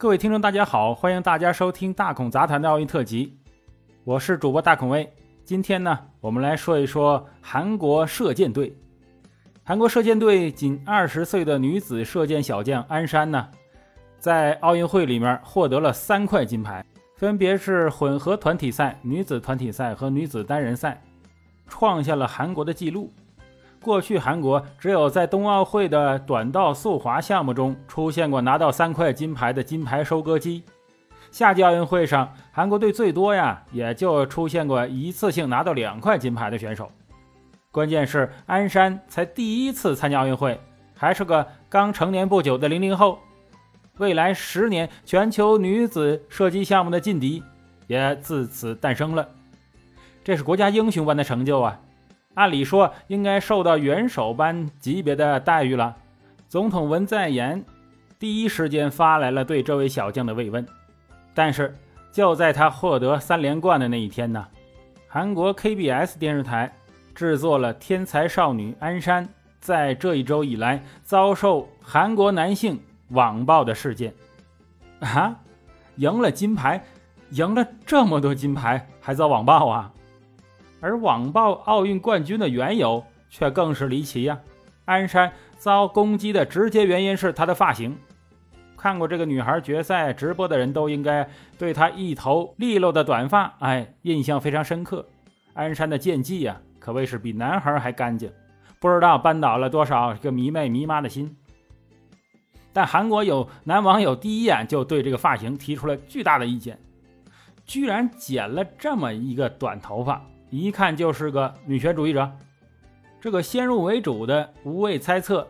各位听众，大家好，欢迎大家收听大孔杂谈的奥运特辑，我是主播大孔威。今天呢，我们来说一说韩国射箭队。韩国射箭队仅二十岁的女子射箭小将安山呢，在奥运会里面获得了三块金牌，分别是混合团体赛、女子团体赛和女子单人赛，创下了韩国的纪录。过去韩国只有在冬奥会的短道速滑项目中出现过拿到三块金牌的金牌收割机。夏季奥运会上，韩国队最多呀，也就出现过一次性拿到两块金牌的选手。关键是安山才第一次参加奥运会，还是个刚成年不久的零零后，未来十年全球女子射击项目的劲敌也自此诞生了。这是国家英雄般的成就啊！按理说应该受到元首般级别的待遇了。总统文在寅第一时间发来了对这位小将的慰问。但是就在他获得三连冠的那一天呢，韩国 KBS 电视台制作了天才少女安山在这一周以来遭受韩国男性网暴的事件。啊，赢了金牌，赢了这么多金牌还遭网暴啊！而网暴奥运冠军的缘由却更是离奇呀！鞍山遭攻击的直接原因是她的发型。看过这个女孩决赛直播的人都应该对她一头利落的短发，哎，印象非常深刻。鞍山的剑技呀，可谓是比男孩还干净，不知道扳倒了多少个迷妹迷妈的心。但韩国有男网友第一眼就对这个发型提出了巨大的意见，居然剪了这么一个短头发。一看就是个女权主义者，这个先入为主的无谓猜测，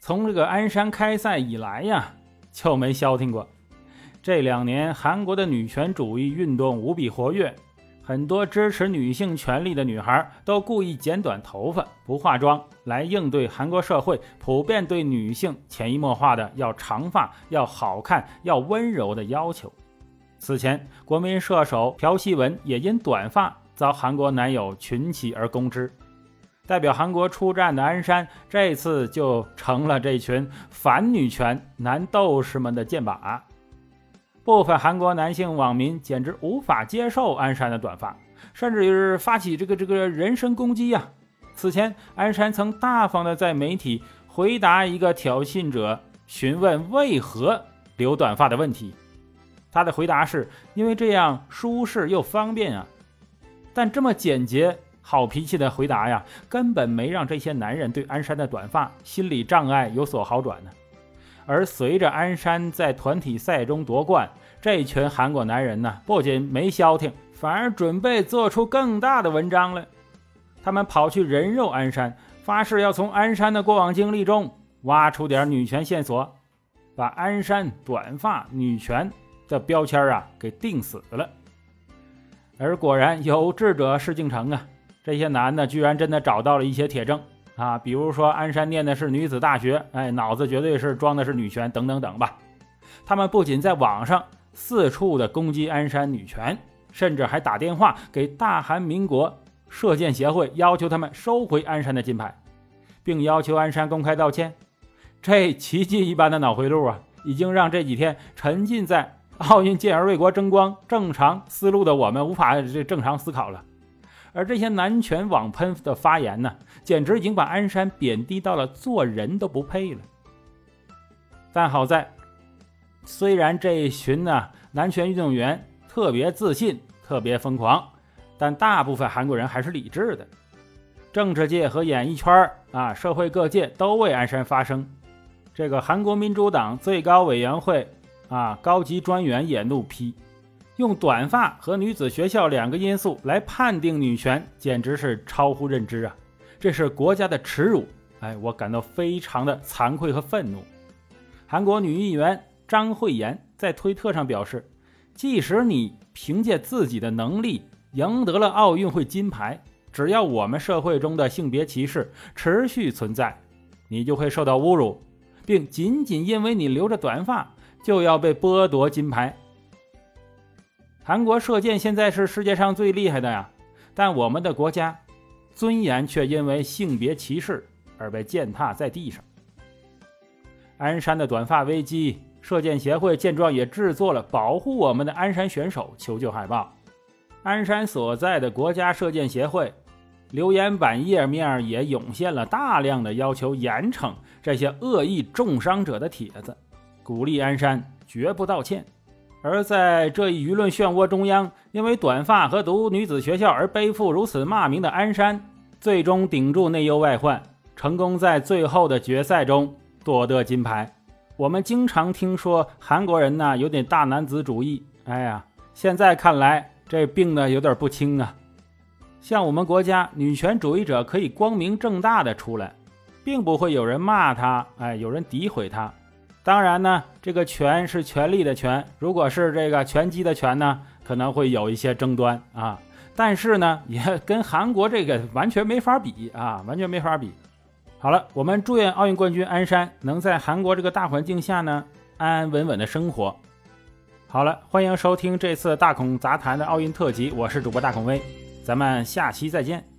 从这个鞍山开赛以来呀就没消停过。这两年韩国的女权主义运动无比活跃，很多支持女性权利的女孩都故意剪短头发、不化妆，来应对韩国社会普遍对女性潜移默化的要长发、要好看、要温柔的要求。此前，国民射手朴熙文也因短发。遭韩国男友群起而攻之，代表韩国出战的鞍山这次就成了这群反女权男斗士们的箭靶。部分韩国男性网民简直无法接受鞍山的短发，甚至是发起这个这个人身攻击呀！此前，鞍山曾大方的在媒体回答一个挑衅者询问为何留短发的问题，他的回答是因为这样舒适又方便啊。但这么简洁、好脾气的回答呀，根本没让这些男人对鞍山的短发心理障碍有所好转呢。而随着鞍山在团体赛中夺冠，这群韩国男人呢，不仅没消停，反而准备做出更大的文章了。他们跑去人肉鞍山，发誓要从鞍山的过往经历中挖出点女权线索，把鞍山短发女权的标签啊给定死了。而果然有志者事竟成啊！这些男的居然真的找到了一些铁证啊，比如说鞍山念的是女子大学，哎，脑子绝对是装的是女权等等等吧。他们不仅在网上四处的攻击鞍山女权，甚至还打电话给大韩民国射箭协会，要求他们收回鞍山的金牌，并要求鞍山公开道歉。这奇迹一般的脑回路啊，已经让这几天沉浸在。奥运健儿为国争光，正常思路的我们无法这正常思考了。而这些男权网喷的发言呢，简直已经把鞍山贬低到了做人都不配了。但好在，虽然这一群呢男权运动员特别自信、特别疯狂，但大部分韩国人还是理智的。政治界和演艺圈啊，社会各界都为鞍山发声。这个韩国民主党最高委员会。啊！高级专员也怒批，用短发和女子学校两个因素来判定女权，简直是超乎认知啊！这是国家的耻辱！哎，我感到非常的惭愧和愤怒。韩国女议员张慧妍在推特上表示，即使你凭借自己的能力赢得了奥运会金牌，只要我们社会中的性别歧视持续存在，你就会受到侮辱，并仅仅因为你留着短发。就要被剥夺金牌。韩国射箭现在是世界上最厉害的呀，但我们的国家尊严却因为性别歧视而被践踏在地上。鞍山的短发危机射箭协会见状也制作了保护我们的鞍山选手求救海报。鞍山所在的国家射箭协会留言板页面也涌现了大量的要求严惩这些恶意重伤者的帖子，鼓励鞍山绝不道歉。而在这一舆论漩涡中央，因为短发和读女子学校而背负如此骂名的鞍山，最终顶住内忧外患，成功在最后的决赛中夺得金牌。我们经常听说韩国人呢有点大男子主义，哎呀，现在看来这病呢有点不轻啊。像我们国家女权主义者可以光明正大的出来，并不会有人骂他，哎，有人诋毁他。当然呢，这个权是权力的权，如果是这个拳击的拳呢，可能会有一些争端啊。但是呢，也跟韩国这个完全没法比啊，完全没法比。好了，我们祝愿奥运冠军鞍山能在韩国这个大环境下呢，安安稳稳的生活。好了，欢迎收听这次大孔杂谈的奥运特辑，我是主播大孔威，咱们下期再见。